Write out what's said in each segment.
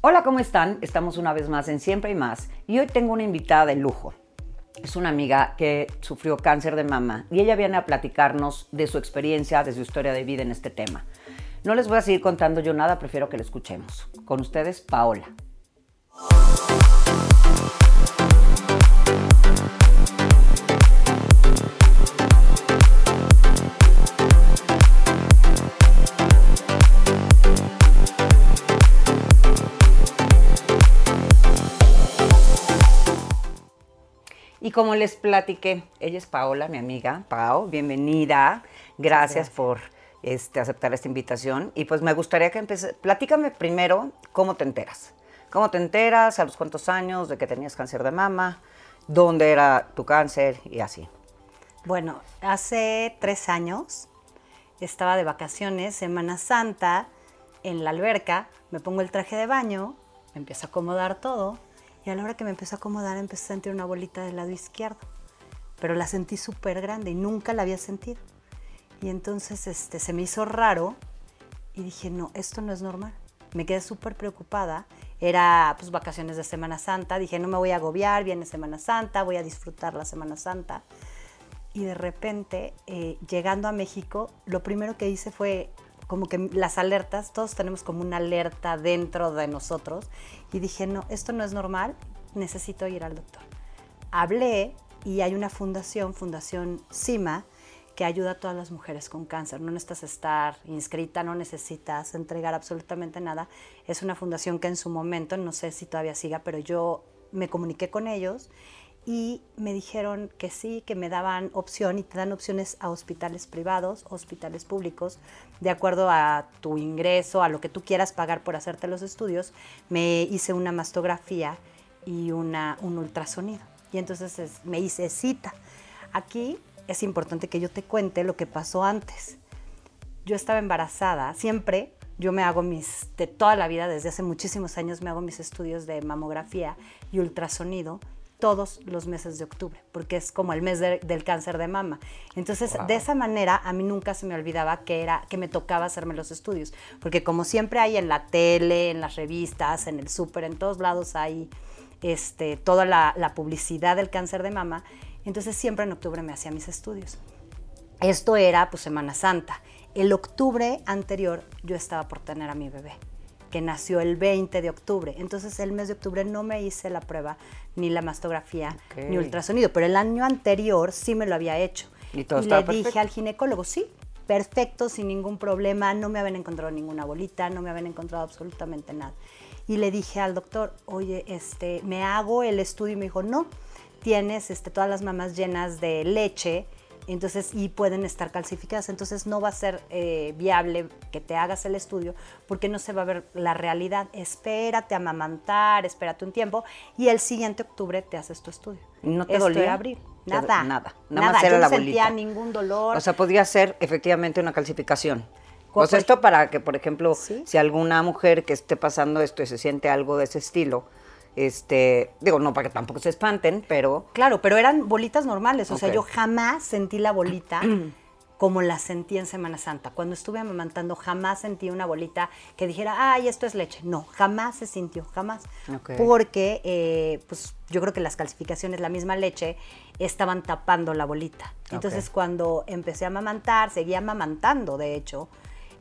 Hola, ¿cómo están? Estamos una vez más en Siempre y Más y hoy tengo una invitada de lujo. Es una amiga que sufrió cáncer de mama y ella viene a platicarnos de su experiencia, de su historia de vida en este tema. No les voy a seguir contando yo nada, prefiero que lo escuchemos. Con ustedes, Paola. Como les platiqué, ella es Paola, mi amiga. Pao, bienvenida. Gracias, por este, aceptar esta invitación. Y pues me gustaría que empieces. Platícame primero cómo te enteras. ¿Cómo te enteras? ¿A los cuántos años de que tenías cáncer de mama? ¿Dónde era tu cáncer? Y así. Bueno, hace tres años estaba de vacaciones, Semana Santa, en la alberca. Me pongo el traje de baño, me empiezo a acomodar todo a la hora que me empezó a acomodar, empecé a sentir una bolita del lado izquierdo. Pero la sentí súper grande y nunca la había sentido. Y entonces este, se me hizo raro y dije, no, esto no es normal. Me quedé súper preocupada. Era pues vacaciones de Semana Santa. Dije, no me voy a agobiar, viene Semana Santa, voy a disfrutar la Semana Santa. Y de repente, eh, llegando a México, lo primero que hice fue como que las alertas, todos tenemos como una alerta dentro de nosotros y dije, no, esto no es normal, necesito ir al doctor. Hablé y hay una fundación, Fundación CIMA, que ayuda a todas las mujeres con cáncer. No necesitas estar inscrita, no necesitas entregar absolutamente nada. Es una fundación que en su momento, no sé si todavía siga, pero yo me comuniqué con ellos y me dijeron que sí, que me daban opción y te dan opciones a hospitales privados, hospitales públicos, de acuerdo a tu ingreso, a lo que tú quieras pagar por hacerte los estudios. Me hice una mastografía y una, un ultrasonido. Y entonces me hice cita. Aquí es importante que yo te cuente lo que pasó antes. Yo estaba embarazada, siempre yo me hago mis, de toda la vida, desde hace muchísimos años, me hago mis estudios de mamografía y ultrasonido todos los meses de octubre, porque es como el mes del cáncer de mama. Entonces, de esa manera, a mí nunca se me olvidaba que era que me tocaba hacerme los estudios, porque como siempre hay en la tele, en las revistas, en el súper, en todos lados hay este, toda la, la publicidad del cáncer de mama, entonces siempre en octubre me hacía mis estudios. Esto era pues Semana Santa. El octubre anterior yo estaba por tener a mi bebé que nació el 20 de octubre. Entonces el mes de octubre no me hice la prueba, ni la mastografía, ni ultrasonido, pero el año anterior sí me lo había hecho. Y, todo le dije al ginecólogo, sí, perfecto, sin ningún problema, no me habían encontrado ninguna bolita, no me habían encontrado absolutamente nada. Y le dije al doctor, oye, este, me hago el estudio y me dijo, no, tienes este, todas las mamás llenas de leche, entonces y pueden estar calcificadas. Entonces no va a ser eh, viable que te hagas el estudio porque no se va a ver la realidad. Espérate a amamantar, espérate un tiempo y el siguiente octubre te haces tu estudio. ¿No te dolía? abrir. Nada. Nada. Nada. Más era Yo no sentía ningún dolor. O sea, podría ser efectivamente una calcificación. O sea, esto para que, por ejemplo, si alguna mujer que esté pasando esto y se siente algo de ese estilo, este, digo, no para que tampoco se espanten, pero... Claro, pero eran bolitas normales, o sea, yo jamás sentí la bolita como la sentí en Semana Santa. Cuando estuve amamantando, jamás sentí una bolita que dijera, ay, esto es leche. No, jamás se sintió, jamás. Porque, eh, pues, yo creo que las calcificaciones, la misma leche, estaban tapando la bolita. Entonces, cuando empecé a amamantar, seguía amamantando, de hecho,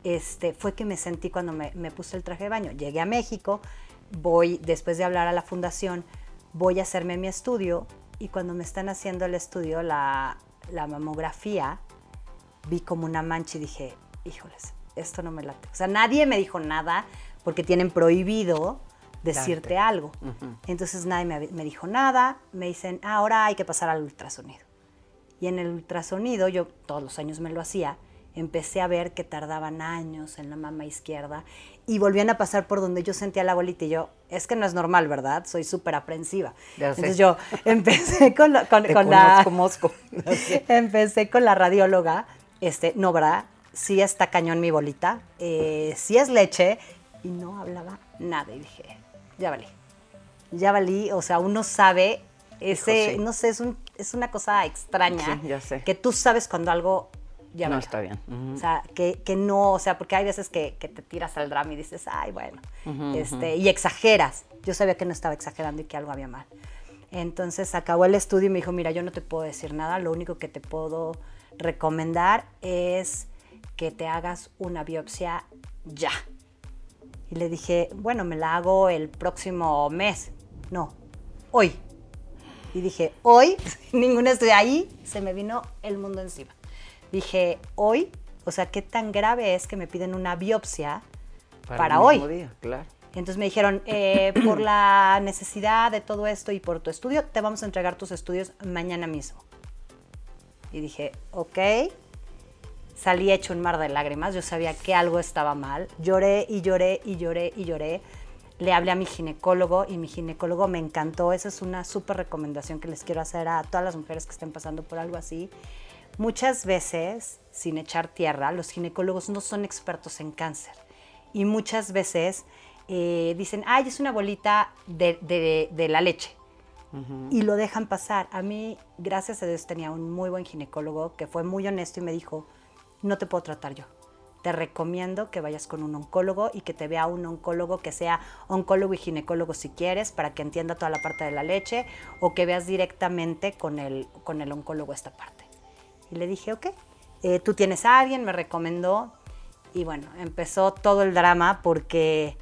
este, fue que me sentí cuando me, me puse el traje de baño. Llegué a México, voy, después de hablar a la fundación, voy a hacerme mi estudio y cuando me están haciendo el estudio, la, mamografía, vi como una mancha y dije, híjoles, esto no me late. O sea, nadie me dijo nada porque tienen prohibido decirte algo. Entonces nadie me, me, dijo nada, me dicen, ah, ahora hay que pasar al ultrasonido. Y en el ultrasonido, yo todos los años me lo hacía, empecé a ver que tardaban años en la mama izquierda y volvían a pasar por donde yo sentía la bolita y yo, es que no es normal, ¿verdad? Soy súper aprensiva. Entonces yo empecé con, la, con, la... empecé con la radióloga, este, no, ¿verdad? Sí está cañón mi bolita, eh, sí es leche, y no hablaba nada. Y dije, ya valí, ya valí, o sea, uno sabe, ese, no sé, es, un, es una cosa extraña, sí, ya sé. que tú sabes cuando algo ya No está bien. O sea, que, que no, o sea, porque hay veces que, que te tiras al drama y dices, ay, bueno, este, y exageras. Yo sabía que no estaba exagerando y que algo había mal. Entonces acabó el estudio y me dijo, mira, yo no te puedo decir nada, lo único que te puedo recomendar es que te hagas una biopsia ya. Y le dije, bueno, me la hago el próximo mes. No, hoy. Y dije, hoy, ningún estudio. Ahí se me vino el mundo encima. Dije, hoy, o sea, ¿qué tan grave es que me piden una biopsia para, el hoy? día, claro. Entonces me dijeron, eh, por la necesidad de todo esto y por tu estudio, te vamos a entregar tus estudios mañana mismo. Y dije, ok. Salí hecho un mar de lágrimas, yo sabía que algo estaba mal. Lloré y lloré y lloré y lloré. Le hablé a mi ginecólogo y mi ginecólogo me encantó. Esa es una súper recomendación que les quiero hacer a todas las mujeres que estén pasando por algo así. Muchas veces, sin echar tierra, los ginecólogos no son expertos en cáncer. Y muchas veces eh, dicen, ay, es una bolita de, de- de la leche. Y lo dejan pasar. A mí, gracias a Dios, tenía un muy buen ginecólogo que fue muy honesto y me dijo, no te puedo tratar yo. Te recomiendo que vayas con un oncólogo y que te vea un oncólogo que sea oncólogo y ginecólogo si quieres, para que entienda toda la parte de la leche, o que veas directamente con el, con el oncólogo esta parte. Y le dije, ok, eh, tú tienes a alguien, me recomendó. Y bueno, empezó todo el drama porque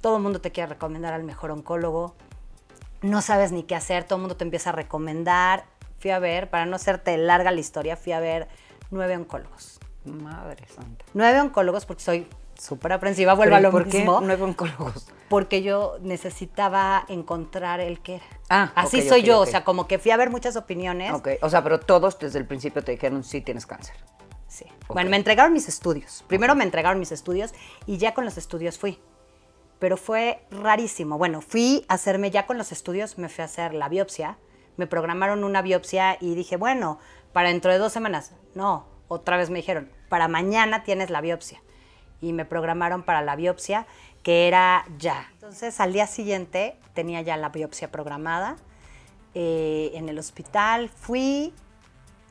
todo el mundo te quiere recomendar al mejor oncólogo. No sabes ni qué hacer, todo el mundo te empieza a recomendar. Fui a ver, para no hacerte larga la historia, fui a ver nueve oncólogos. Madre santa. Nueve oncólogos porque soy súper aprensiva, vuelvo a lo ¿Por qué mismo. nueve oncólogos? Porque yo necesitaba encontrar el que era. Ah, Así ok, soy ok, yo, ok. o sea, como que fui a ver muchas opiniones. Ok, o sea, pero todos desde el principio te dijeron sí tienes cáncer. Sí. Bueno, me entregaron mis estudios. Primero me entregaron mis estudios y ya con los estudios fui. Pero fue rarísimo. Bueno, fui a hacerme ya con los estudios, me fui a hacer la biopsia. Me programaron una biopsia y dije, bueno, para dentro de dos semanas. No, otra vez me dijeron, para mañana tienes la biopsia. Y me programaron para la biopsia, que era ya. Entonces, al día siguiente tenía ya la biopsia programada eh, en el hospital. Fui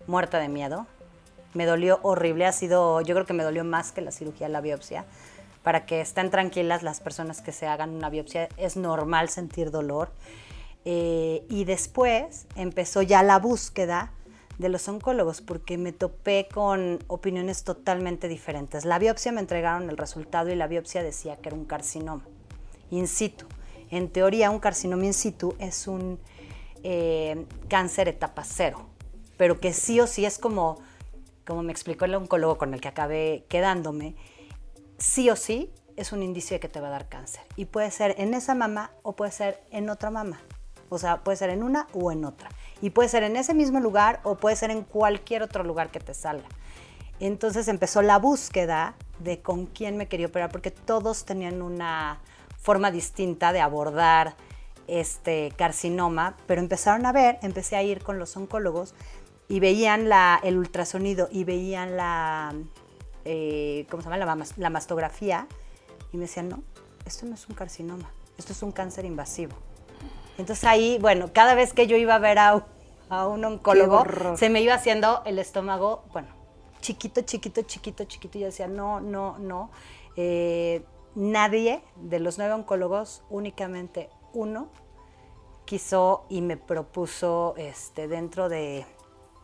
muerta de miedo. Me dolió horrible, ha sido, yo creo que me dolió más que la cirugía, la biopsia. Para que estén tranquilas las personas que se hagan una biopsia, es normal sentir dolor. Eh, y después empezó ya la búsqueda de los oncólogos, porque me topé con opiniones totalmente diferentes. La biopsia me entregaron el resultado y la biopsia decía que era un carcinoma in situ. En teoría, un carcinoma in situ es un eh, cáncer etapa cero, pero que sí o sí es como, como me explicó el oncólogo con el que acabé quedándome, sí o sí es un indicio de que te va a dar cáncer. Y puede ser en esa mama o puede ser en otra mama. O sea, puede ser en una o en otra. Y puede ser en ese mismo lugar o puede ser en cualquier otro lugar que te salga. Entonces empezó la búsqueda de con quién me quería operar, porque todos tenían una forma distinta de abordar este carcinoma, pero empezaron a ver, empecé a ir con los oncólogos y veían la, el ultrasonido y veían la, eh, ¿cómo se llama? La, la mastografía y me decían, no, esto no es un carcinoma, esto es un cáncer invasivo. Entonces ahí, bueno, cada vez que yo iba a ver a, un- a un oncólogo, se me iba haciendo el estómago, bueno, chiquito, chiquito, chiquito, chiquito. Y yo decía, no, no, no. Eh, nadie de los nueve oncólogos, únicamente uno, quiso y me propuso, este, dentro de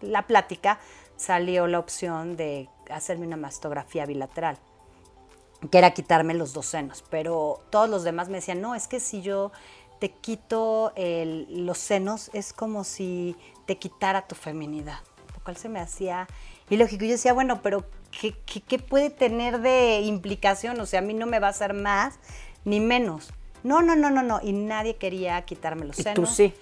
la plática, salió la opción de hacerme una mastografía bilateral que era quitarme los dos senos, pero todos los demás me decían, no, es que si yo te quito el- los senos es como si te quitara tu feminidad, lo cual se me hacía ilógico. Yo decía, bueno, pero ¿qué, qué, qué puede tener de implicación? O sea, a mí no me va a hacer más ni menos. No, no, no, no, no, y nadie quería quitarme los Y senos. tú sí.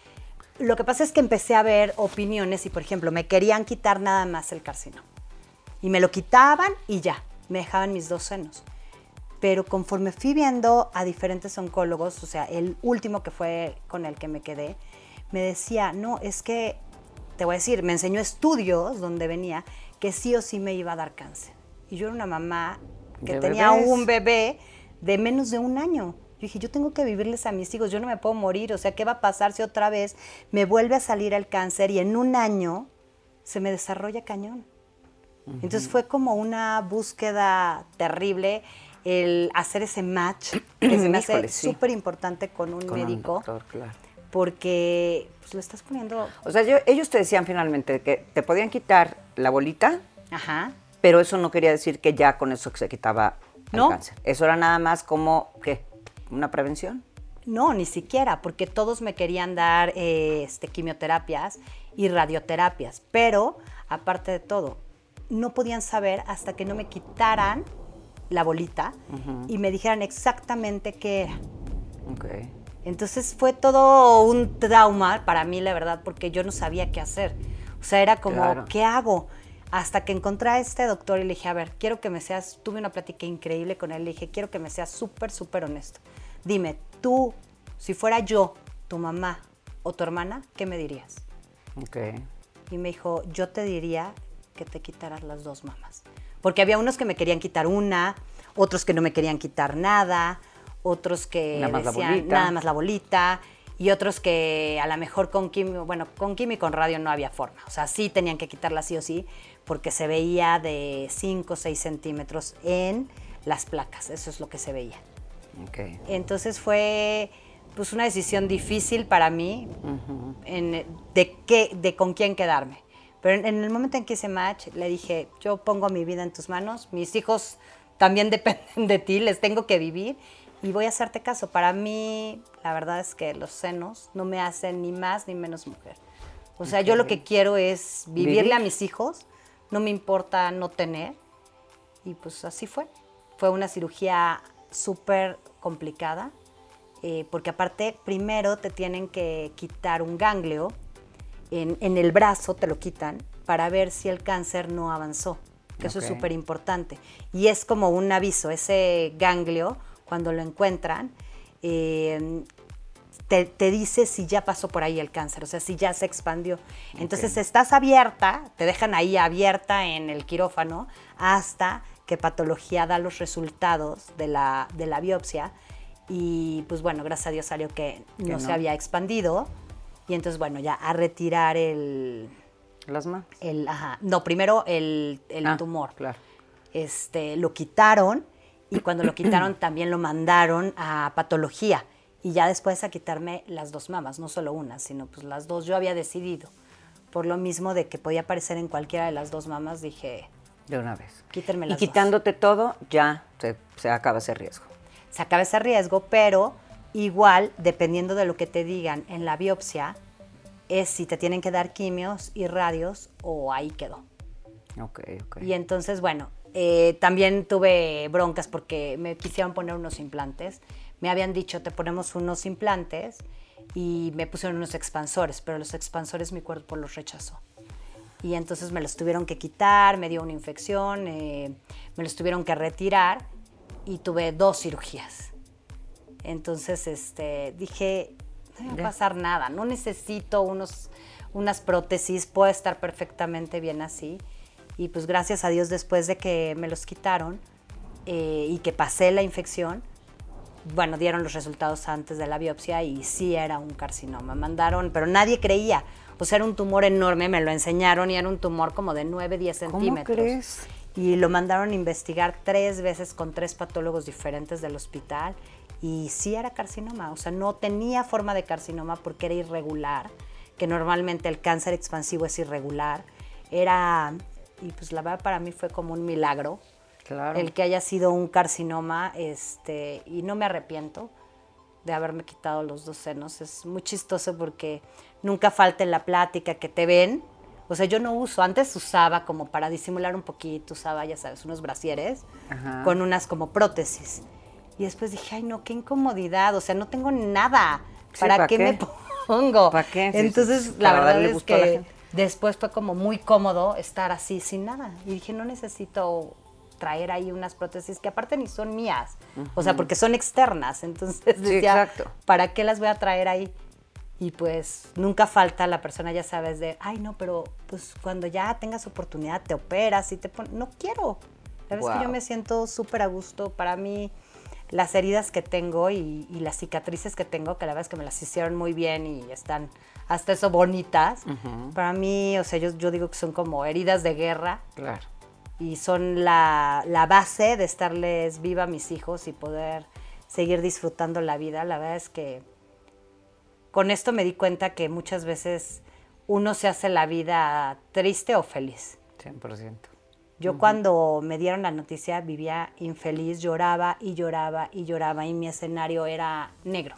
Lo que pasa es que empecé a ver opiniones y, por ejemplo, me querían quitar nada más el carcinoma. Y me lo quitaban y ya, me dejaban mis dos senos. Pero conforme fui viendo a diferentes oncólogos, o sea, el último que fue con el que me quedé, me decía, no, es que, te voy a decir, me enseñó estudios donde venía que sí o sí me iba a dar cáncer. Y yo era una mamá que De tenía bebés. un bebé de menos de un año. Yo dije, yo tengo que vivirles a mis hijos, yo no me puedo morir, o sea, ¿qué va a pasar si otra vez me vuelve a salir el cáncer y en un año se me desarrolla cañón? Entonces fue como una búsqueda terrible el hacer ese match, que se me hace Híjole, sí. súper importante con un Con un médico, doctor, claro. porque pues, lo estás poniendo, O sea, yo- ellos te decían finalmente que te podían quitar la bolita, ajá, pero eso no quería decir que ya con eso se quitaba el cáncer. Eso era nada más como, ¿qué? ¿Una prevención? No, ni siquiera, porque todos me querían dar eh, este, quimioterapias y radioterapias, pero aparte de todo, no podían saber hasta que no me quitaran la bolita y me dijeran exactamente qué era. Entonces fue todo un trauma para mí, la verdad, porque yo no sabía qué hacer. O sea, era como, Claro. ¿qué hago? Hasta que encontré a este doctor y le dije, a ver, quiero que me seas, tuve una plática increíble con él, le dije, quiero que me seas súper, súper honesto. Dime, tú, si fuera yo, tu mamá o tu hermana, ¿qué me dirías? Ok. Y me dijo, yo te diría que te quitaras las dos mamas. Porque había unos que me querían quitar una, otros que no me querían quitar nada, otros que Nada más la decían bolita. nada más la bolita, y otros que a lo mejor con quimio, bueno, con quimio y con radio no había forma. O sea, sí tenían que quitarla sí o sí, porque se veía de 5 o 6 centímetros en las placas. Eso es lo que se veía. Ok. Entonces fue pues una decisión difícil para mí en- de, qué, de con quién quedarme. Pero en, en el momento en que hice match, le dije, yo pongo mi vida en tus manos, mis hijos también dependen de ti, les tengo que vivir y voy a hacerte caso. Para mí, la verdad es que los senos no me hacen ni más ni menos mujer. O sea, yo lo que quiero es vivirle Vivir. a mis hijos, no me importa no tener. Y pues así fue. Fue una cirugía súper complicada, eh, porque aparte primero te tienen que quitar un ganglio, en, en el brazo te lo quitan para ver si el cáncer no avanzó, que eso es súper importante. Y es como un aviso, ese ganglio, cuando lo encuentran, eh, te, te dice si ya pasó por ahí el cáncer, o sea, si ya se expandió. Entonces estás abierta, te dejan ahí abierta en el quirófano hasta que patología da los resultados de la, de la biopsia. Y pues bueno, gracias a Dios salió que no, no. se había expandido. Y entonces, bueno, ya a retirar el, Las manos. el ajá, no, primero el, el Ah, tumor Claro. este, lo quitaron y cuando lo quitaron también lo mandaron a patología y ya después a quitarme las dos mamas, no solo una, sino pues las dos. Yo había decidido, por lo mismo de que podía aparecer en cualquiera de las dos mamas, dije, De una vez. Quítenme Y las dos. quitándote todo, ya se, se acaba ese riesgo. se acaba ese riesgo, pero igual, dependiendo de lo que te digan en la biopsia, es si te tienen que dar quimios y radios o ahí quedó. Ok, ok. Y entonces, bueno, eh, también tuve broncas porque me quisieron poner unos implantes. Me habían dicho, te ponemos unos implantes y me pusieron unos expansores, pero los expansores mi cuerpo los rechazó. Y entonces me los tuvieron que quitar, me dio una infección, eh, me los tuvieron que retirar y tuve dos cirugías. Entonces este, dije, no me va a pasar nada, no necesito unos, unas prótesis, puedo estar perfectamente bien así. Y pues gracias a Dios después de que me los quitaron eh, y que pasé la infección, bueno, dieron los resultados antes de la biopsia y sí era un carcinoma. Mandaron, pero nadie creía. O sea, era un tumor enorme, me lo enseñaron y era un tumor como de 9, 10 ¿Cómo centímetros. crees? Y lo mandaron a investigar tres veces con tres patólogos diferentes del hospital y sí era carcinoma. O sea, no tenía forma de carcinoma porque era irregular, que normalmente el cáncer expansivo es irregular. Era, y pues la verdad para mí fue como un milagro Claro. el que haya sido un carcinoma, este, y no me arrepiento de haberme quitado los dos senos. Es muy chistoso porque nunca falta en la plática que te ven. O sea, yo no uso, antes usaba como para disimular un poquito, usaba, ya sabes, unos brasieres Ajá. con unas como prótesis. Y después dije, ay no, qué incomodidad, o sea, no tengo nada. Sí, ¿Para ¿pa' qué, qué? me pongo? ¿Pa' qué? Sí, Entonces, sí, la para verdad es que después fue como muy cómodo estar así sin nada. Y dije, no necesito traer ahí unas prótesis que aparte ni son mías, o sea, porque son externas. Entonces decía. ¿para qué las voy a traer ahí? Y pues nunca falta la persona, ya sabes, de, ay no, pero pues cuando ya tengas oportunidad te operas y te pones, no quiero. La verdad es que yo me siento súper a gusto. Para mí, las heridas que tengo y, y las cicatrices que tengo, que la verdad es que me las hicieron muy bien y están hasta eso bonitas, para mí, o sea, yo, yo digo que son como heridas de guerra Claro. y son la, la base de estarles viva a mis hijos y poder seguir disfrutando la vida. La verdad es que con esto me di cuenta que muchas veces uno se hace la vida triste o feliz. 100%. Yo cuando me dieron la noticia vivía infeliz, lloraba y lloraba y lloraba y mi escenario era negro,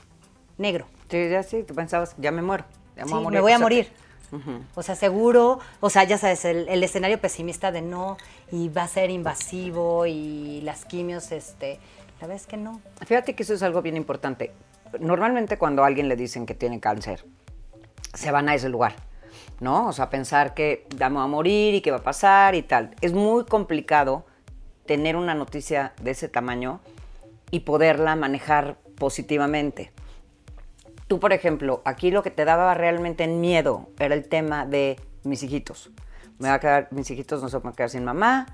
negro. Sí, ya sí, tú pensabas, ya me muero. Ya me Sí, voy a morir. me voy a morir. Ujú. O sea, seguro, o sea, ya sabes, el, el escenario pesimista de no, y va a ser invasivo, y las quimios, este, la verdad es que no. Fíjate que eso es algo bien importante. Normalmente cuando a alguien le dicen que tiene cáncer, se van a ese lugar, ¿no? O sea, pensar que ya me voy a morir y qué va a pasar y tal. Es muy complicado tener una noticia de ese tamaño y poderla manejar positivamente. Tú, por ejemplo, aquí lo que te daba realmente miedo era el tema de mis hijitos. Me va a quedar, mis hijitos no se van a quedar sin mamá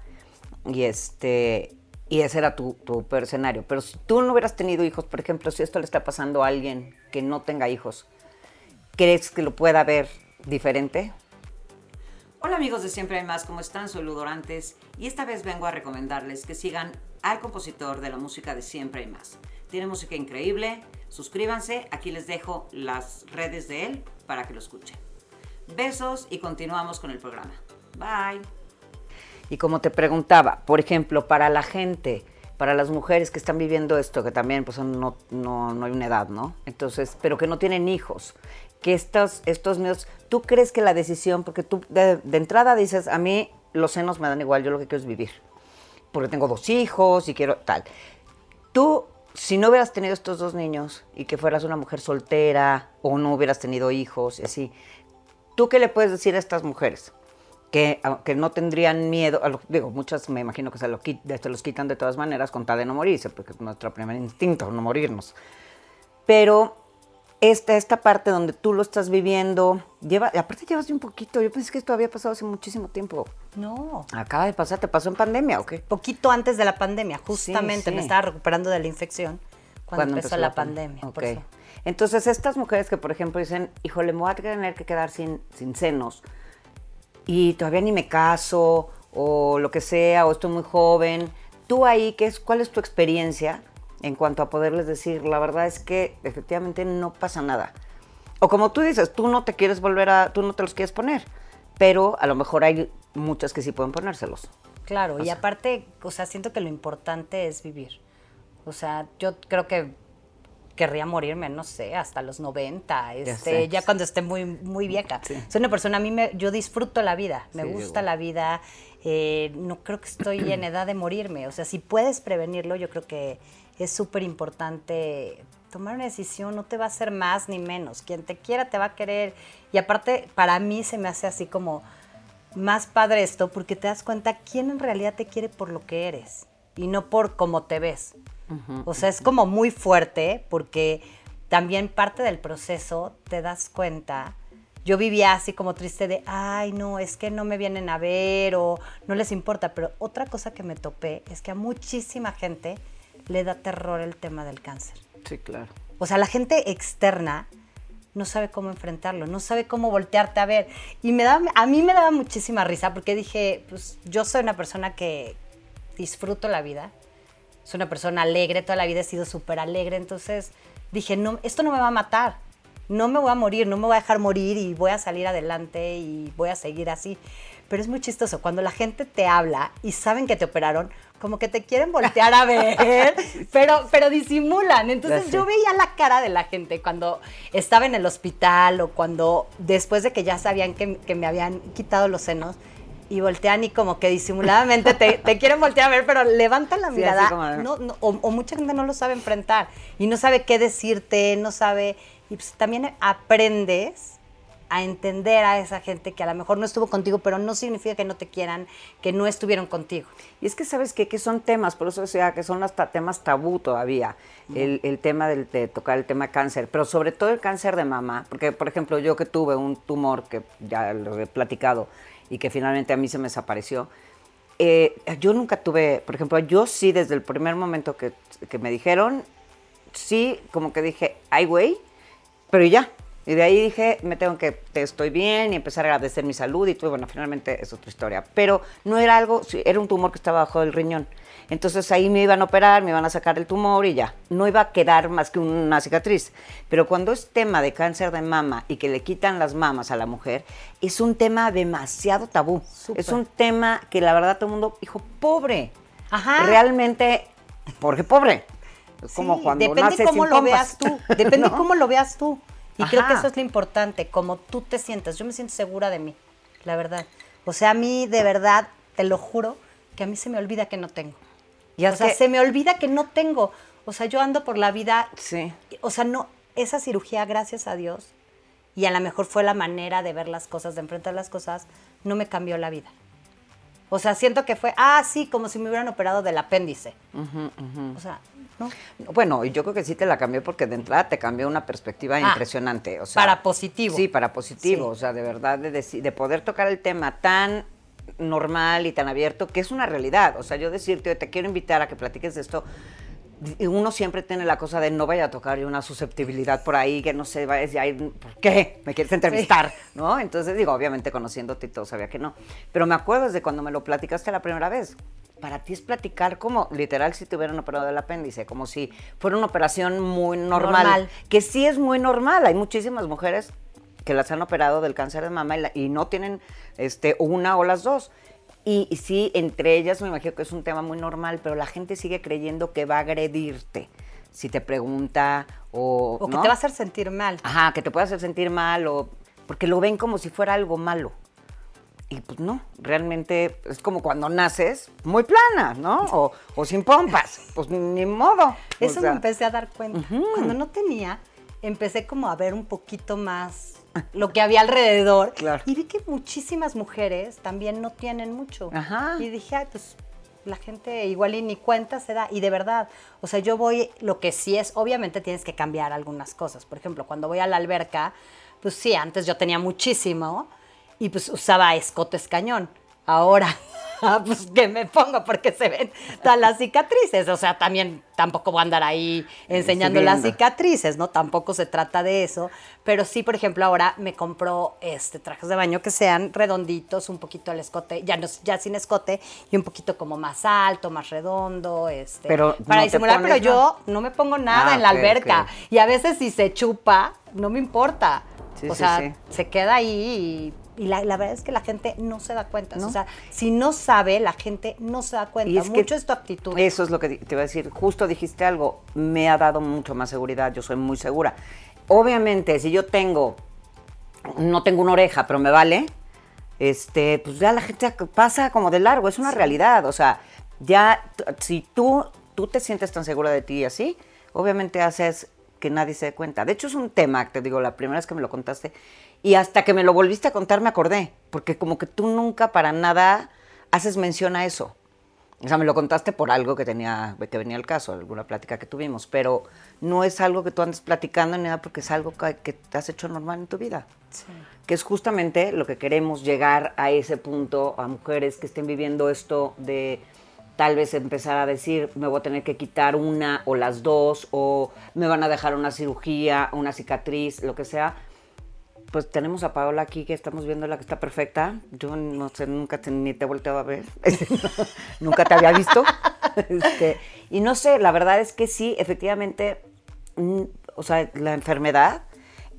y este y ese era tu, tu peor escenario. Pero si tú no hubieras tenido hijos, por ejemplo, si esto le está pasando a alguien que no tenga hijos, ¿crees que lo pueda ver diferente? Hola amigos de Siempre hay más, ¿cómo están? Soy Ludorantes y esta vez vengo a recomendarles que sigan al compositor de la música de Siempre hay más. Tiene música increíble, suscríbanse, aquí les dejo las redes de él para que lo escuchen. Besos y continuamos con el programa. Bye. Y como te preguntaba, por ejemplo, para la gente, para las mujeres que están viviendo esto, que también pues no, no, no hay una edad, ¿no? Entonces, pero que no tienen hijos, que estos, estos miedos, ¿tú crees que la decisión, porque tú de, entrada dices, a mí los senos me dan igual, yo lo que quiero es vivir, porque tengo dos hijos y quiero tal. Tú, si no hubieras tenido estos dos niños y que fueras una mujer soltera o no hubieras tenido hijos y así, ¿tú qué le puedes decir a estas mujeres? Que, que no tendrían miedo, a lo- digo, muchas me imagino que se, lo, se los quitan de todas maneras con tal de no morirse, porque es nuestro primer instinto, no morirnos. Pero esta, esta parte donde tú lo estás viviendo, lleva, aparte llevas de un poquito, yo pensé que esto había pasado hace muchísimo tiempo. No. Acaba de pasar, ¿te pasó en pandemia o qué? Poquito antes de la pandemia, justamente sí. me estaba recuperando de la infección cuando, empezó, la, pandemia. Por eso. Entonces, estas mujeres que, por ejemplo, dicen, híjole, me voy a tener que quedar sin, sin senos y todavía ni me caso o lo que sea, o estoy muy joven. Tú ahí, ¿qué es, ¿cuál es tu experiencia en cuanto a poderles decir, la verdad es que efectivamente no pasa nada? O como tú dices, tú no te quieres volver a, tú no te los quieres poner, pero a lo mejor hay muchas que sí pueden ponérselos. Claro, O y aparte, o sea, siento que lo importante es vivir. O sea, yo creo que querría morirme, no sé, hasta los 90, este, ya, cuando esté muy, muy vieja. Sí. Soy una persona, a mí me, yo disfruto la vida, me Sí, gusta igual. la vida, eh, no creo que estoy en edad de morirme. O sea, si puedes prevenirlo, yo creo que es súper importante tomar una decisión, no te va a hacer más ni menos. Quien te quiera te va a querer. Y aparte, para mí se me hace así como más padre esto porque te das cuenta quién en realidad te quiere por lo que eres y no por cómo te ves. O sea, es como muy fuerte porque también parte del proceso te das cuenta. Yo vivía así como triste de, ay, no, es que no me vienen a ver o no les importa. Pero otra cosa que me topé es que a muchísima gente le da terror el tema del cáncer. Sí, claro. O sea, la gente externa no sabe cómo enfrentarlo, no sabe cómo voltearte a ver. Y me da, a mí me daba muchísima risa porque dije, pues yo soy una persona que disfruto la vida, soy una persona alegre, toda la vida he sido súper alegre, entonces dije, no, esto no me va a matar, no me voy a morir, no me voy a dejar morir y voy a salir adelante y voy a seguir así. Pero es muy chistoso, cuando la gente te habla y saben que te operaron, como que te quieren voltear a ver, pero, pero disimulan. Entonces yo veía la cara de la gente cuando estaba en el hospital o cuando después de que ya sabían que, que me habían quitado los senos y voltean y como que disimuladamente te, te quieren voltear a ver, pero levantan la Sí, mirada. como no, no, o, o mucha gente no lo sabe enfrentar y no sabe qué decirte, no sabe. Y pues también aprendes a entender a esa gente que a lo mejor no estuvo contigo, pero no significa que no te quieran, que no estuvieron contigo. Y es que sabes qué? que son temas, por eso decía que son hasta temas tabú todavía, el, el tema del, de tocar el tema cáncer, pero sobre todo el cáncer de mama, porque por ejemplo yo que tuve un tumor que ya lo he platicado y que finalmente a mí se me desapareció, eh, yo nunca tuve, por ejemplo, yo sí desde el primer momento que, que me dijeron, sí, como que dije, ay güey, pero ya, Y de ahí dije, me tengo que, te estoy bien y empezar a agradecer mi salud y todo. Bueno, finalmente es otra historia. Pero no era algo, era un tumor que estaba bajo del riñón. Entonces ahí me iban a operar, me iban a sacar el tumor y ya. No iba a quedar más que una cicatriz. Pero cuando es tema de cáncer de mama y que le quitan las mamas a la mujer, es un tema demasiado tabú. Súper. Es un tema que la verdad todo el mundo dijo, pobre. Ajá. Realmente, porque pobre. Es como Sí, cuando depende naces cómo sin lo pompas. veas tú. Depende ¿No? cómo lo veas tú. Y creo que eso es lo importante, como tú te sientas. Yo me siento segura de mí, la verdad. O sea, a mí, de verdad, te lo juro, que a mí se me olvida que no tengo. Y o sea, que- se me olvida que no tengo. O sea, yo ando por la vida. Sí. O sea, no, esa cirugía, gracias a Dios, y a lo mejor fue la manera de ver las cosas, de enfrentar las cosas, no me cambió la vida. O sea, siento que fue, ah, sí, como si me hubieran operado del apéndice. O sea, no. Bueno, yo creo que sí te la cambió porque de entrada te cambió una perspectiva Ah, impresionante. O sea, para positivo. Sí, para positivo. Sí. O sea, de verdad, de, de poder tocar el tema tan normal y tan abierto, que es una realidad. O sea, yo decirte, te quiero invitar a que platiques de esto. Uno siempre tiene la cosa de no vaya a tocar y una susceptibilidad por ahí, que no sé, vaya a decir, "Ay, ¿por qué? ¿Me quieres entrevistar? ¿No? Entonces digo, obviamente conociéndote y todo, sabía que no. Pero me acuerdo desde cuando me lo platicaste la primera vez. Para ti es platicar como literal si te hubieran operado del apéndice, como si fuera una operación muy normal, Normal. que sí es muy normal. Hay muchísimas mujeres que las han operado del cáncer de mama y, la- y no tienen este, una o las dos. Y, y sí, entre ellas me imagino que es un tema muy normal, pero la gente sigue creyendo que va a agredirte si te pregunta o... O que ¿no? te va a hacer sentir mal. Ajá, que te puede hacer sentir mal o... Porque lo ven como si fuera algo malo. Y pues no, realmente es como cuando naces muy plana, ¿no? O, o sin pompas. Pues ni modo. O Eso sea, me empecé a dar cuenta. Cuando no tenía, empecé como a ver un poquito más lo que había alrededor. Claro. Y vi que muchísimas mujeres también no tienen mucho. Ajá. Y dije, ay, pues la gente igual y ni cuenta se da. Y de verdad, o sea, yo voy, lo que sí es, obviamente tienes que cambiar algunas cosas. Por ejemplo, cuando voy a la alberca, pues sí, antes yo tenía muchísimo y pues usaba escotes cañón. Ahora, ah, pues que me pongo porque se ven todas las cicatrices. O sea, también tampoco voy a andar ahí enseñando las cicatrices, ¿no? Tampoco se trata de eso. Pero sí, por ejemplo, ahora me compro este, trajes de baño que sean redonditos, un poquito el escote, ya, no, ya sin escote, y un poquito como más alto, más redondo, este, Pero para no disimular, pero yo no me pongo nada Ah, en la alberca. Y a veces si se chupa, no me importa. Sí, o sí, sea, se queda ahí y, y la, la verdad es que la gente no se da cuenta. ¿No? O sea, si no sabe, la gente no se da cuenta. Y es que Mucho es tu actitud. Eso es lo que te iba a decir. Justo dijiste algo. Me ha dado mucho más seguridad. Yo soy muy segura. Obviamente, si yo tengo, no tengo una oreja, pero me vale, este, pues ya la gente pasa como de largo. Es una realidad. O sea, ya, si tú, tú te sientes tan segura de ti y así, obviamente haces que nadie se dé cuenta. De hecho, es un tema, te digo, la primera vez que me lo contaste, y hasta que me lo volviste a contar me acordé, porque como que tú nunca para nada haces mención a eso. O sea, me lo contaste por algo que tenía, que venía al caso, alguna plática que tuvimos, pero no es algo que tú andes platicando ni nada porque es algo que, que te has hecho normal en tu vida. Que es justamente lo que queremos llegar a ese punto, a mujeres que estén viviendo esto de tal vez empezar a decir, me voy a tener que quitar una o las dos, o me van a dejar una cirugía, una cicatriz, lo que sea. Pues tenemos a Paola aquí, que estamos viendo la que está perfecta. Yo no sé, nunca te, ni te he volteado a ver. nunca te había visto. Este, y no sé, la verdad es que sí, efectivamente, mm, o sea, la enfermedad,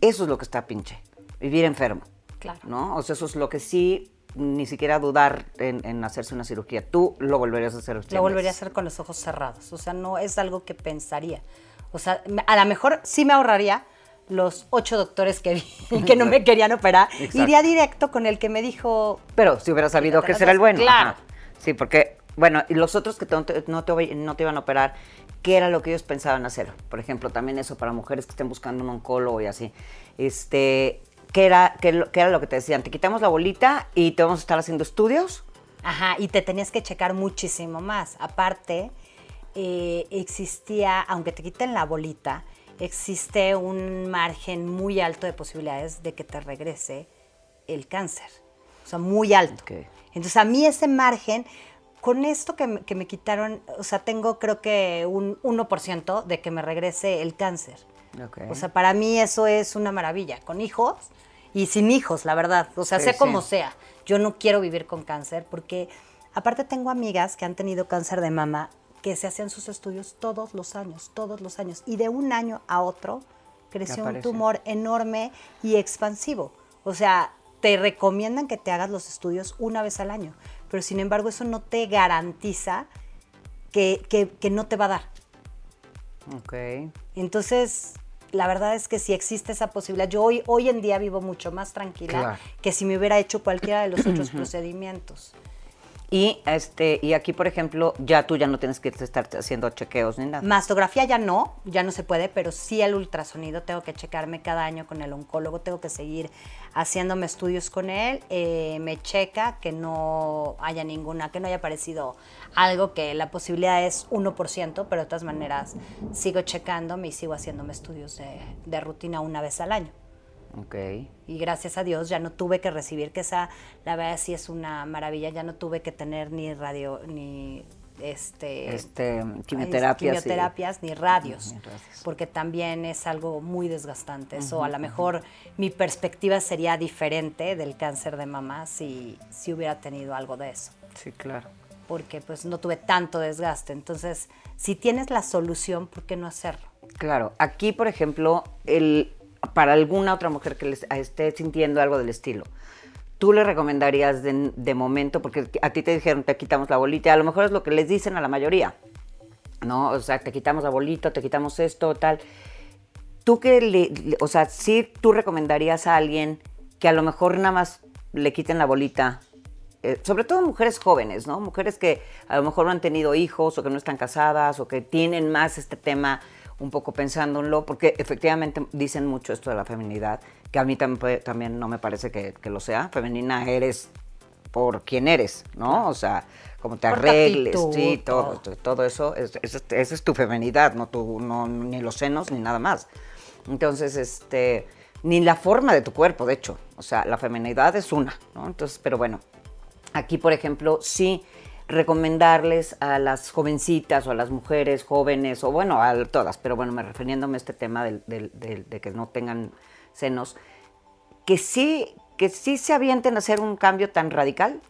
eso es lo que está pinche. Vivir enfermo. Claro. ¿No? O sea, eso es lo que sí, ni siquiera dudar en, en hacerse una cirugía. Tú lo volverías a hacer. cien Lo volvería a hacer con los ojos cerrados. O sea, no es algo que pensaría. O sea, a lo mejor sí me ahorraría los ocho doctores que vi que no me querían operar. Exacto. Iría directo con el que me dijo, Pero si hubiera sabido que era el bueno. Claro. Ajá. Sí, porque, bueno, y los otros que no, te, no, te, oy- no te iban a operar, ¿qué era lo que ellos pensaban hacer? Por ejemplo, también eso para mujeres que estén buscando un oncólogo y así. Este, ¿qué era, qué era lo que te decían? Te quitamos la bolita y te vamos a estar haciendo estudios. Ajá, y te tenías que checar muchísimo más. Aparte, eh, existía, aunque te quiten la bolita, existe un margen muy alto de posibilidades de que te regrese el cáncer. O sea, muy alto. Entonces, a mí ese margen, con esto que me, que me quitaron, o sea, tengo creo que un 1% de que me regrese el cáncer. O sea, para mí eso es una maravilla. Con hijos y sin hijos, la verdad. O sea, sea como sea. Yo no quiero vivir con cáncer porque aparte tengo amigas que han tenido cáncer de mama que se hacían sus estudios todos los años, todos los años. Y de un año a otro creció un tumor enorme y expansivo. O sea, te recomiendan que te hagas los estudios una vez al año, pero sin embargo eso no te garantiza que, que, no te va a dar. Ok. Entonces, la verdad es que si existe esa posibilidad, yo hoy, hoy en día vivo mucho más tranquila que si me hubiera hecho cualquiera de los otros procedimientos. Y este y aquí, por ejemplo, ya tú ya no tienes que estar haciendo chequeos ni nada. Mastografía ya no, ya no se puede, pero sí el ultrasonido tengo que checarme cada año con el oncólogo, tengo que seguir haciéndome estudios con él, eh, me checa que no haya ninguna, que no haya aparecido algo que la posibilidad es 1%, pero de todas maneras sigo checándome y sigo haciéndome estudios de, de rutina una vez al año. Okay. Y gracias a Dios ya no tuve que recibir, que esa, la verdad sí es una maravilla, ya no tuve que tener ni radio, ni este, este quimioterapias, quimioterapias ni, radios, porque también es algo muy desgastante. Eso a lo mejor mi perspectiva sería diferente del cáncer de mamá si, si hubiera tenido algo de eso. Sí, claro. Porque pues no tuve tanto desgaste. Entonces, si tienes la solución, ¿por qué no hacerlo? Claro, aquí por ejemplo, el, para alguna otra mujer que les, esté sintiendo algo del estilo, tú le recomendarías de, momento, porque a ti te dijeron te quitamos la bolita, a lo mejor es lo que les dicen a la mayoría, ¿no? O sea, te quitamos la bolita, te quitamos esto, tal. Tú que le, o sea, sí tú recomendarías a alguien que a lo mejor nada más le quiten la bolita, eh, sobre todo mujeres jóvenes, ¿no? Mujeres que a lo mejor no han tenido hijos o que no están casadas o que tienen más este tema un poco pensándolo, porque efectivamente dicen mucho esto de la feminidad, que a mí también, también no me parece que, lo sea. Femenina eres por quien eres, ¿no? O sea, como te arregles, sí, todo, todo, eso, es, esa es tu feminidad, no, tu, no ni los senos ni nada más. Entonces, este, ni la forma de tu cuerpo, de hecho, o sea, la feminidad es una, ¿no? Entonces, pero bueno, aquí, por ejemplo, sí recomendarles a las jovencitas o a las mujeres jóvenes, o bueno, a todas, pero bueno, me refiriéndome a este tema de que no tengan senos, que sí, que sí se avienten a hacer un cambio tan radical.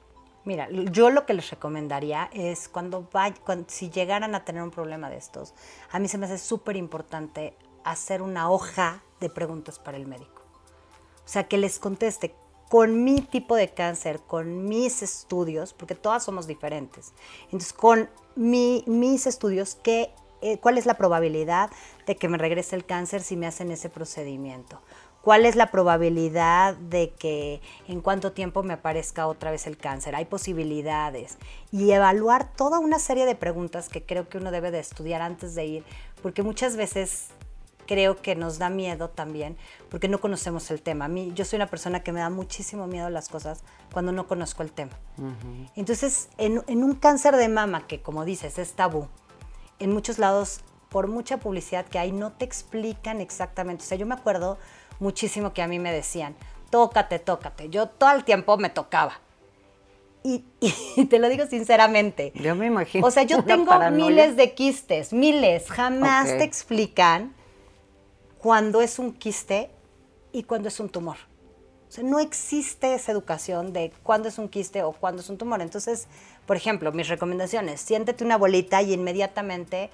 Mira, yo lo que les recomendaría es cuando, cuando si llegaran a tener un problema de estos, a mí se me hace súper importante hacer una hoja de preguntas para el médico. O sea, que les conteste con mi tipo de cáncer, con mis estudios, porque todas somos diferentes. Entonces, con mis estudios, ¿qué, eh, ¿cuál es la probabilidad de que me regrese el cáncer si me hacen ese procedimiento? ¿Cuál es la probabilidad de que en cuánto tiempo me aparezca otra vez el cáncer? Hay posibilidades. Y evaluar toda una serie de preguntas que creo que uno debe de estudiar antes de ir, porque muchas veces creo que nos da miedo también porque no conocemos el tema. A mí, yo soy una persona que me da muchísimo miedo las cosas cuando no conozco el tema. Entonces, en, un cáncer de mama, que como dices, es tabú, en muchos lados, por mucha publicidad que hay, no te explican exactamente. O sea, yo me acuerdo muchísimo que a mí me decían, tócate, tócate. Yo todo el tiempo me tocaba. Y, te lo digo sinceramente. Yo me imagino. O sea, yo tengo miles de quistes, miles. Jamás te explican cuando es un quiste y cuando es un tumor. O sea, no existe esa educación de cuándo es un quiste o cuándo es un tumor. Entonces, por ejemplo, mis recomendaciones, siéntete una bolita y inmediatamente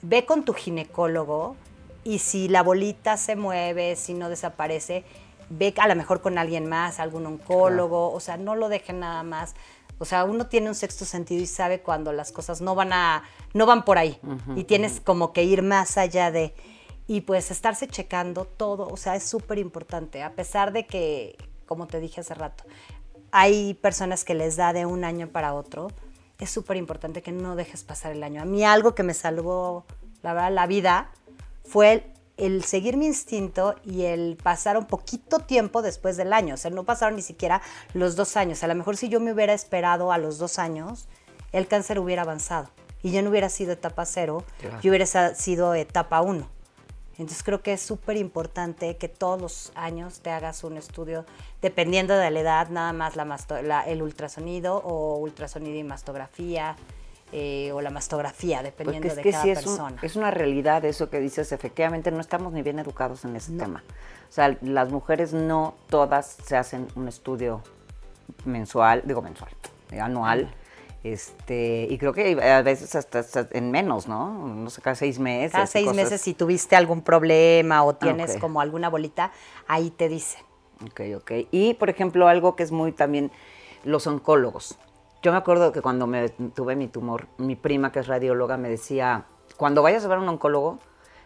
ve con tu ginecólogo y si la bolita se mueve, si no desaparece, ve a lo mejor con alguien más, algún oncólogo, o sea, no lo dejen nada más. O sea, uno tiene un sexto sentido y sabe cuando las cosas no van a no van por ahí y tienes como que ir más allá de y pues estarse checando todo, o sea, es súper importante, a pesar de que, como te dije hace rato, hay personas que les da de un año para otro, es súper importante que no dejes pasar el año. A mí algo que me salvó, la verdad, la vida fue el, seguir mi instinto y el pasar un poquito tiempo después del año. O sea, no pasaron ni siquiera los dos años. A lo mejor si yo me hubiera esperado a los dos años, el cáncer hubiera avanzado y ya no hubiera sido etapa cero, yo hubiera sido etapa uno. Entonces creo que es súper importante que todos los años te hagas un estudio, dependiendo de la edad, nada más la, el ultrasonido o ultrasonido y mastografía. eh, o la mastografía, dependiendo es de que cada sí es, un- persona. es una realidad eso que dices, efectivamente no estamos ni bien educados en ese tema. O sea, las mujeres no todas se hacen un estudio mensual, digo mensual, eh, anual. Este, y creo que a veces hasta, hasta en menos, ¿no? No sé, cada seis meses. Cada seis cosas- meses, si tuviste algún problema o tienes ok. como alguna bolita, ahí te dicen. Ok, ok. Y, por ejemplo, algo que es muy también los oncólogos. Yo me acuerdo que cuando me tuve mi tumor, mi prima, que es radióloga, me decía, cuando vayas a ver a un oncólogo,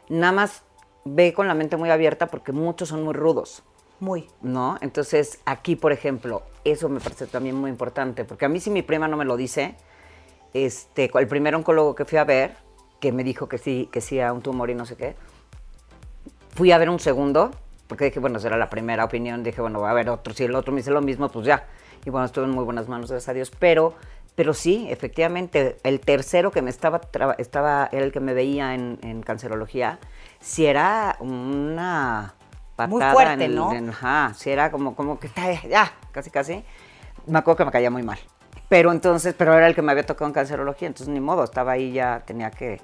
nada más ve con la mente muy abierta porque muchos son muy rudos, Muy. ¿no? Entonces, aquí, por ejemplo, eso me parece también muy importante, porque a mí si mi prima no me lo dice, este, el primer oncólogo que fui a ver, que me dijo que sí, que sí a un tumor y no sé qué, fui a ver un segundo, porque dije, bueno, será la primera opinión, dije, bueno, va a haber otro, si el otro me dice lo mismo, pues ya. Y bueno, estuve en muy buenas manos, gracias a Dios, pero, pero sí, efectivamente, el tercero que me estaba, estaba era el que me veía en, en cancerología, si era una patada Muy fuerte, en ¿no? en- ajá, si era como, como que, "Ay, ya, casi, casi. Me acuerdo que me caía muy mal. Pero entonces, pero era el que me había tocado en cancerología, entonces ni modo, estaba ahí ya, tenía que...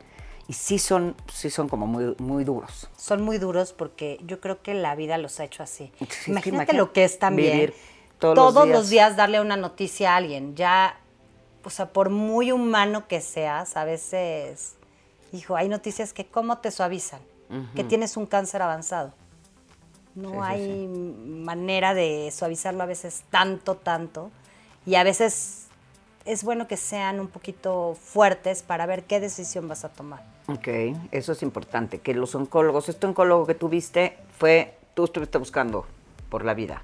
Y sí son, sí son como muy, muy duros. Son muy duros porque yo creo que la vida los ha hecho así. Sí, Imagínate lo que es también vivir todos los días. días darle una noticia a alguien. Ya, o sea, por muy humano que seas, a veces, hijo, hay noticias que cómo te suavizan, que tienes un cáncer avanzado. No Sí, sí, hay manera de suavizarlo a veces tanto, tanto. Y a veces es bueno que sean un poquito fuertes para ver qué decisión vas a tomar. Ok, eso es importante, que los oncólogos, este oncólogo que tuviste fue, tú estuviste buscando por la vida.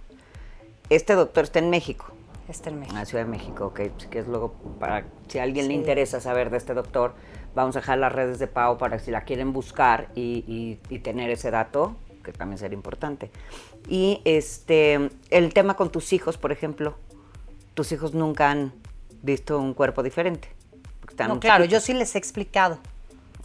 Este doctor está en México, Este en en México. la Ciudad de México, ok, pues, que es luego para, si a alguien le interesa saber de este doctor, vamos a dejar las redes de Pau para si la quieren buscar y, y- y tener ese dato, que también sería importante. Y este, el tema con tus hijos, por ejemplo, tus hijos nunca han visto un cuerpo diferente. No, claro, yo chiquitos. sí les he explicado.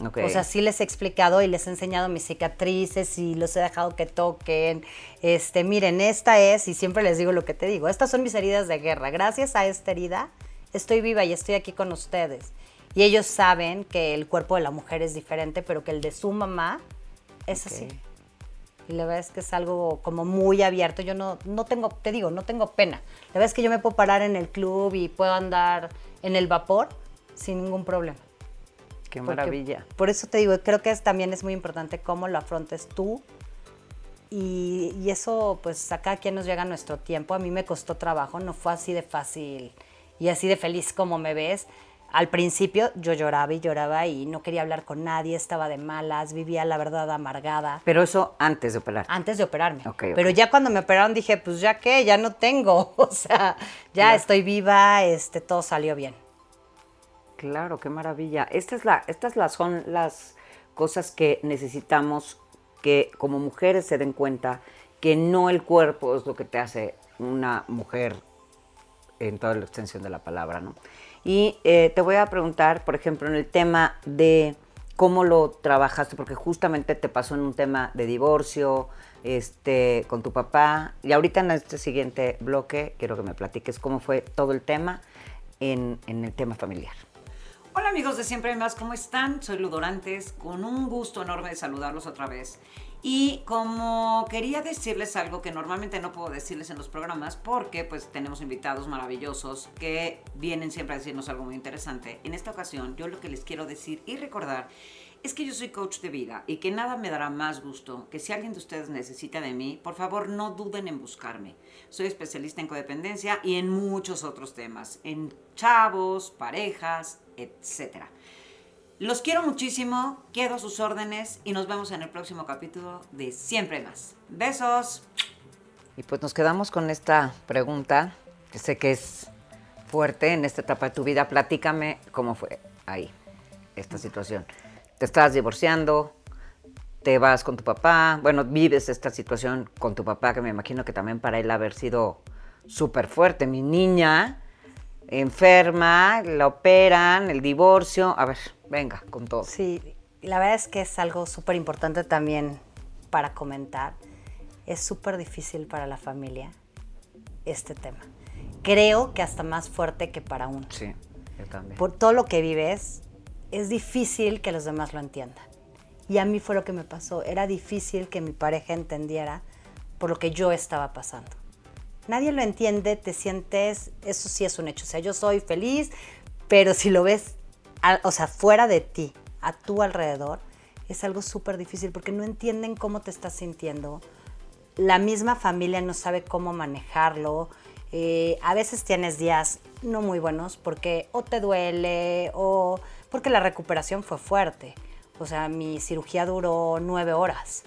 Ok. O sea, sí les he explicado y les he enseñado mis cicatrices y los he dejado que toquen. Este, miren, esta es, y siempre les digo lo que te digo, estas son mis heridas de guerra. Gracias a esta herida estoy viva y estoy aquí con ustedes. Y ellos saben que el cuerpo de la mujer es diferente, pero que el de su mamá es así. Y la verdad es que es algo como muy abierto. Yo no, no tengo, te digo, no tengo pena. La verdad es que yo me puedo parar en el club y puedo andar en el vapor sin ningún problema. Qué Porque maravilla. Por eso te digo, creo que es, también es muy importante cómo lo afrontes tú. Y, y eso, pues a cada quien nos llega nuestro tiempo. A mí me costó trabajo, no fue así de fácil y así de feliz como me ves. Al principio yo lloraba y lloraba y no quería hablar con nadie, estaba de malas, vivía la verdad amargada. Pero eso antes de operar. Antes de operarme. Ok, ok. Pero ya cuando me operaron dije, pues ya qué, ya no tengo. O sea, ya Claro. estoy viva, este, todo salió bien. Claro, qué maravilla. Esta es la, estas las, son las cosas que necesitamos que como mujeres se den cuenta que no el cuerpo es lo que te hace una mujer en toda la extensión de la palabra, ¿no? Y eh, te voy a preguntar, por ejemplo, en el tema de cómo lo trabajaste, porque justamente te pasó en un tema de divorcio, este, con tu papá, y ahorita en este siguiente bloque quiero que me platiques cómo fue todo el tema en, en el tema familiar. Hola amigos de Siempre Más, ¿cómo están? Soy Ludorantes, con un gusto enorme de saludarlos otra vez. Y como quería decirles algo que normalmente no puedo decirles en los programas, porque pues tenemos invitados maravillosos que vienen siempre a decirnos algo muy interesante. En esta ocasión yo lo que les quiero decir y recordar es que yo soy coach de vida y que nada me dará más gusto que si alguien de ustedes necesita de mí, por favor no duden en buscarme. Soy especialista en codependencia y en muchos otros temas, en chavos, parejas, etcétera. Los quiero muchísimo, quedo a sus órdenes y nos vemos en el próximo capítulo de Siempre Más. Besos. Y pues nos quedamos con esta pregunta, que sé que es fuerte en esta etapa de tu vida. Platícame cómo fue ahí, esta situación. Te estás divorciando, te vas con tu papá, bueno, vives esta situación con tu papá, que me imagino que también para él haber sido súper fuerte. Mi niña enferma, la operan, el divorcio. A ver, venga, con todo. Sí, la verdad es que es algo súper importante también para comentar. Es súper difícil para la familia este tema. Creo que hasta más fuerte que para uno. Sí. yo también. por todo lo que vives, es difícil que los demás lo entiendan. Y a mí fue lo que me pasó. Era difícil que mi pareja entendiera por lo que yo estaba pasando. Nadie lo entiende, te sientes, eso sí es un hecho. O sea, yo soy feliz, pero si lo ves, a- o sea, fuera de ti, a tu alrededor, es algo súper difícil porque no entienden cómo te estás sintiendo. La misma familia no sabe cómo manejarlo. Eh, a veces tienes días no muy buenos porque o te duele o porque la recuperación fue fuerte. O sea, mi cirugía duró nueve horas.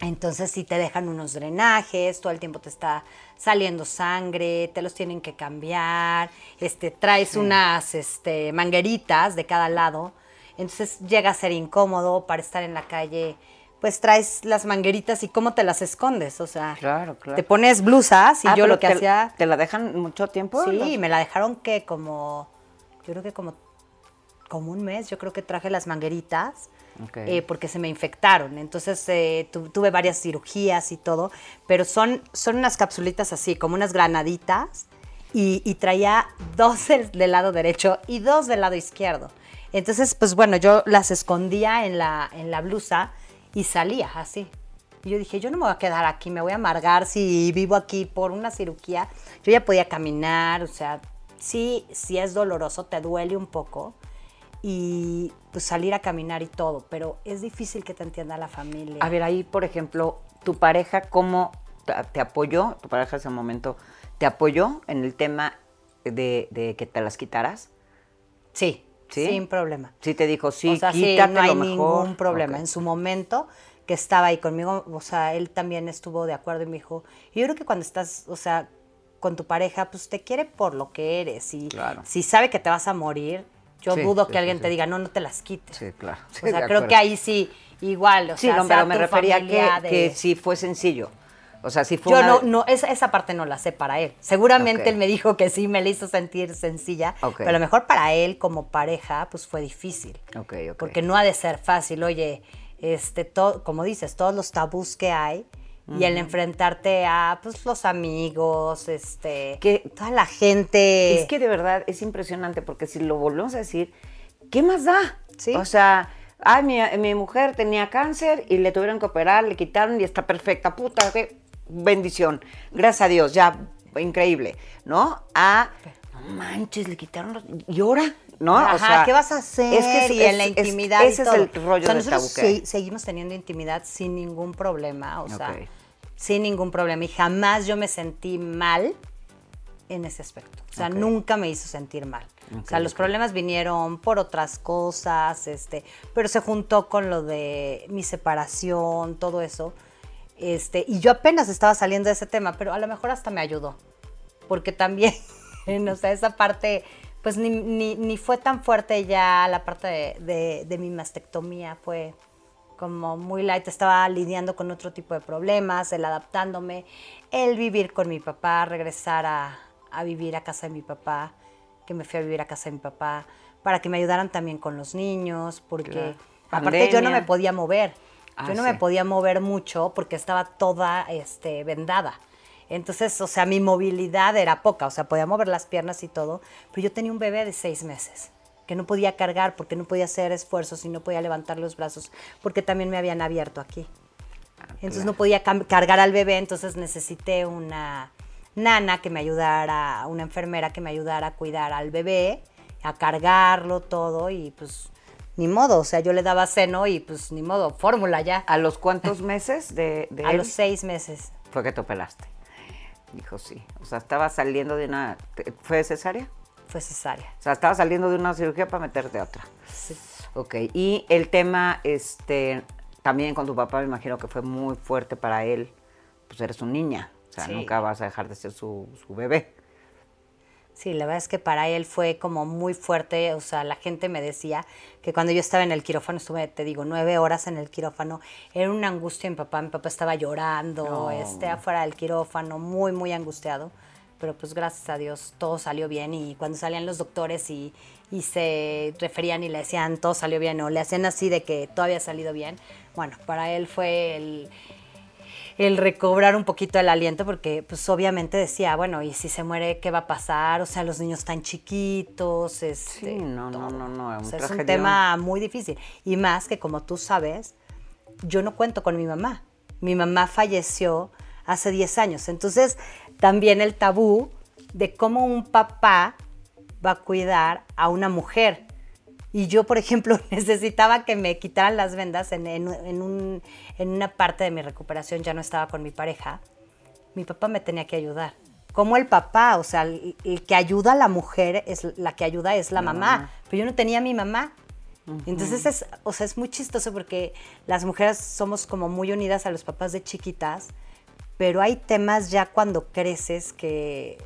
Entonces si te dejan unos drenajes, todo el tiempo te está saliendo sangre, te los tienen que cambiar, este, traes unas este, mangueritas de cada lado, entonces llega a ser incómodo para estar en la calle, pues traes las mangueritas y cómo te las escondes, o sea, Claro, claro. te pones blusas y Ah, yo lo que te- hacía... ¿Te la dejan mucho tiempo? Sí, me la dejaron que como, yo creo que como, como un mes, yo creo que traje las mangueritas. Ok. eh, porque se me infectaron. Entonces eh, tu- tuve varias cirugías y todo, pero son, son unas capsulitas así, como unas granaditas, y, y traía dos del, del lado derecho y dos del lado izquierdo. Entonces, pues bueno, yo las escondía en la, en la blusa y salía así. Y yo dije, yo no me voy a quedar aquí, me voy a amargar si vivo aquí por una cirugía. Yo ya podía caminar, o sea, sí, sí es doloroso, te duele un poco. Y pues salir a caminar y todo, pero es difícil que te entienda la familia. A ver, ahí, por ejemplo, tu pareja, ¿cómo te- apoyó? Tu pareja en ese momento, ¿te apoyó en el tema de, de que te las quitaras? sí, ¿Sí? sin problema. Sí te dijo, sí, o sea, sí, no hay lo mejor. ningún problema. En su momento que estaba ahí conmigo, o sea, él también estuvo de acuerdo y me dijo, yo creo que cuando estás, o sea, con tu pareja, pues te quiere por lo que eres y Claro. si sabe que te vas a morir, yo Sí, dudo sí, que alguien sí, te diga, no, no te las quites. Sí, claro. o sea, creo acuerdo. que ahí sí, igual, o Sí, sea, no, sea pero me refería que, de- que sí fue sencillo. O sea, sí fue Yo una- no, no esa, esa parte no la sé para él. Seguramente él me dijo que sí me la hizo sentir sencilla, pero a lo mejor para él como pareja pues fue difícil. Porque no ha de ser fácil, oye, este, todo, como dices, todos los tabús que hay y el enfrentarte a pues los amigos, este, Que- toda la gente. Es que de verdad es impresionante porque si lo volvemos a decir, ¿qué más da? Sí. O sea, ay, mi, mi mujer tenía cáncer y le tuvieron que operar, le quitaron y está perfecta. Puta, qué bendición. Gracias a Dios, ya, increíble, ¿no? A, no manches, le quitaron los... ¿Y ahora? ¿No? Ajá, o sea, ¿qué vas a hacer? es que es- y en la es- es- intimidad. y ese todo. es el rollo o sea, del nosotros se- seguimos teniendo intimidad sin ningún problema, o sea. Sin ningún problema. Y jamás yo me sentí mal en ese aspecto. O sea, nunca me hizo sentir mal. o sea, los problemas vinieron por otras cosas, este, pero se juntó con lo de mi separación, todo eso. Este, y yo apenas estaba saliendo de ese tema, pero a lo mejor hasta me ayudó. Porque también, o sea, esa parte, pues ni, ni- ni fue tan fuerte ya la parte de, de- de mi mastectomía, fue como muy light, estaba lidiando con otro tipo de problemas, el adaptándome, el vivir con mi papá, regresar a, a vivir a casa de mi papá, que me fui a vivir a casa de mi papá, para que me ayudaran también con los niños, porque Claro. aparte yo no me podía mover, Ah, yo no sí. me podía mover mucho porque estaba toda este, vendada. Entonces, o sea, mi movilidad era poca, o sea, podía mover las piernas y todo, pero yo tenía un bebé de seis meses que no podía cargar porque no podía hacer esfuerzos y no podía levantar los brazos porque también me habían abierto aquí. Entonces no podía cargar al bebé, entonces necesité una nana que me ayudara, una enfermera que me ayudara a cuidar al bebé, a cargarlo todo y pues ni modo, o sea, yo le daba seno y pues ni modo, fórmula ya. ¿A los cuántos meses de, de A él los seis meses. fue que te operaste? Dijo, sí. O sea, estaba saliendo de una... ¿Fue cesárea? Fue cesárea. O sea, estaba saliendo de una cirugía para meterte a otra. Sí. Ok, y el tema, este, también con tu papá me imagino que fue muy fuerte para él. Pues eres una niña, o sea, Sí. nunca vas a dejar de ser su, su bebé. Sí, la verdad es que para él fue como muy fuerte, o sea, la gente me decía que cuando yo estaba en el quirófano, estuve, te digo, nueve horas en el quirófano, era una angustia mi papá, mi papá estaba llorando, No. este, afuera del quirófano, muy, muy angustiado, pero pues gracias a Dios todo salió bien y cuando salían los doctores y, y se referían y le decían todo salió bien o le hacían así de que todo había salido bien, bueno, para él fue el, el recobrar un poquito el aliento, porque pues obviamente decía, bueno, ¿y si se muere qué va a pasar? O sea, los niños están chiquitos, este, Sí, no, no, no, no, un o sea, es un tema muy difícil. Y más que como tú sabes, yo no cuento con mi mamá. Mi mamá falleció hace 10 años. Entonces, también el tabú de cómo un papá va a cuidar a una mujer. Y yo, por ejemplo, necesitaba que me quitaran las vendas en, en- en un- en una parte de mi recuperación, ya no estaba con mi pareja. Mi papá me tenía que ayudar. Como el papá, o sea, el, el que ayuda a la mujer, es la que ayuda es la, mamá. Pero yo no tenía a mi mamá. Entonces, es, o sea, es muy chistoso porque las mujeres somos como muy unidas a los papás de chiquitas, pero hay temas ya cuando creces que,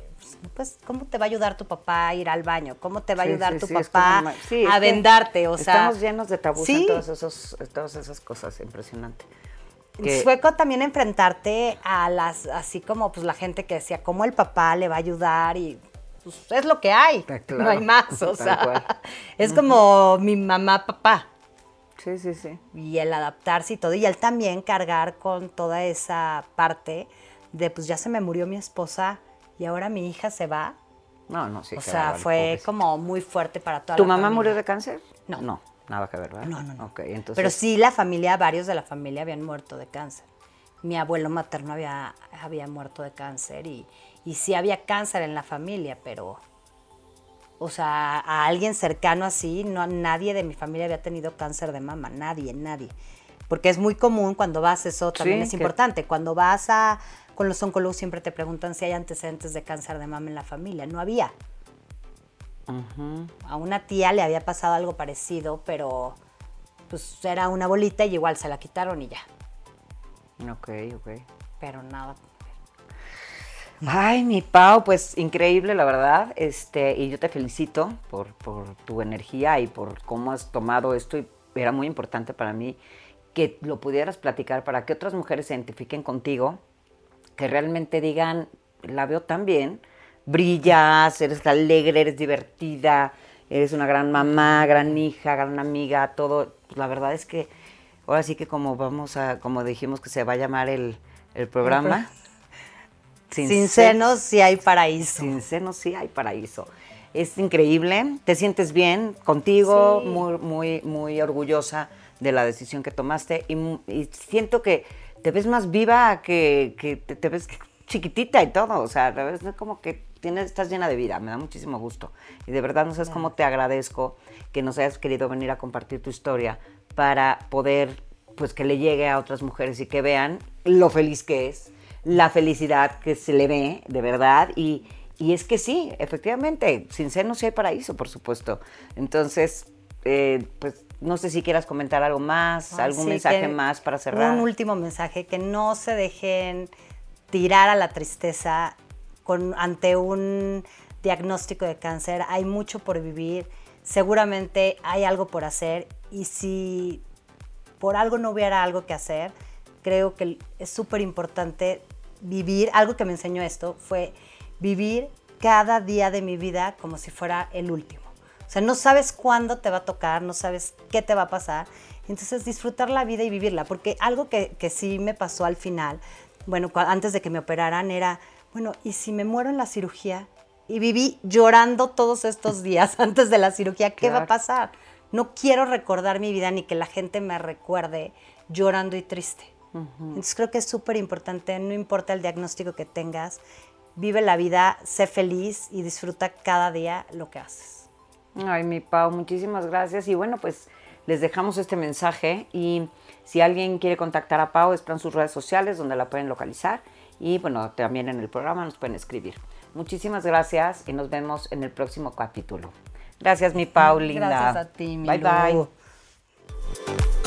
pues, ¿cómo te va a ayudar tu papá a ir al baño? ¿Cómo te va a ayudar sí, tu sí, papá como a vendarte? O sea, Estamos llenos de tabús en todos esos, todas esas cosas, impresionante. Que- Fue co- también enfrentarte a las, así como pues la gente que decía, ¿cómo el papá le va a ayudar? Y pues es lo que hay, Ah, claro, no hay más, o sea, cual. es como mi mamá, papá, Sí, sí, sí. y el adaptarse y todo, y él también cargar con toda esa parte de pues ya se me murió mi esposa y ahora mi hija se va. No, no, sí. o sea, fue pobrecito. como muy fuerte para toda ¿Tu la mamá familia. murió de cáncer? No. No, nada que ver, ¿verdad? No, no, no. Ok, entonces. Pero sí, la familia, varios de la familia habían muerto de cáncer. Mi abuelo materno había, había muerto de cáncer y, y sí había cáncer en la familia, pero, o sea, a alguien cercano así, no, nadie de mi familia había tenido cáncer de mama, nadie, nadie. Porque es muy común cuando vas, eso también Sí, es que- importante, cuando vas a, con los oncólogos siempre te preguntan si hay antecedentes de cáncer de mama en la familia, no había. A una tía le había pasado algo parecido, pero pues era una bolita y igual se la quitaron y ya. Ok, ok. Pero nada. Ay, mi Pau, pues increíble, la verdad. Este, y yo te felicito por, por tu energía y por cómo has tomado esto. Y era muy importante para mí que lo pudieras platicar para que otras mujeres se identifiquen contigo, que realmente digan, la veo tan bien, brillas, eres alegre, eres divertida, eres una gran mamá, gran hija, gran amiga, todo. Pues la verdad es que ahora sí que como vamos a, como dijimos que se va a llamar el, el programa. Sin, se- senos sí hay paraíso. sin senos sí hay paraíso. Es increíble, te sientes bien contigo, Sí. muy, muy, muy orgullosa de la decisión que tomaste y, siento que te ves más viva, que, que te, te ves chiquitita y todo, o sea, te ves como que tienes, estás llena de vida, me da muchísimo gusto. Y de verdad no sabes cómo te agradezco que nos hayas querido venir a compartir tu historia para poder, pues que le llegue a otras mujeres y que vean lo feliz que es, la felicidad que se le ve, de verdad, y, y es que sí, efectivamente, sin senos sí hay paraíso, por supuesto. Entonces, eh, pues no sé si quieras comentar algo más, algún sí, mensaje más para cerrar. Un último mensaje, que no se dejen tirar a la tristeza con, ante un diagnóstico de cáncer. Hay mucho por vivir, seguramente hay algo por hacer y si por algo no hubiera algo que hacer, creo que es súper importante vivir, algo que me enseñó esto fue vivir cada día de mi vida como si fuera el último. O sea, no sabes cuándo te va a tocar, no sabes qué te va a pasar. Entonces, disfrutar la vida y vivirla. Porque algo que, que sí me pasó al final, bueno, antes de que me operaran, era, bueno, ¿y si me muero en la cirugía? Y viví llorando todos estos días antes de la cirugía, ¿qué va a pasar? No quiero recordar mi vida ni que la gente me recuerde llorando y triste. Entonces creo que es súper importante, no importa el diagnóstico que tengas, vive la vida, sé feliz y disfruta cada día lo que haces. Ay, mi Pau, muchísimas gracias. Y bueno, pues les dejamos este mensaje y si alguien quiere contactar a Pau, están sus redes sociales donde la pueden localizar y bueno, también en el programa nos pueden escribir. Muchísimas gracias y nos vemos en el próximo capítulo. Gracias, mi Pau, linda. Gracias a ti, mi Bye, Lu. bye.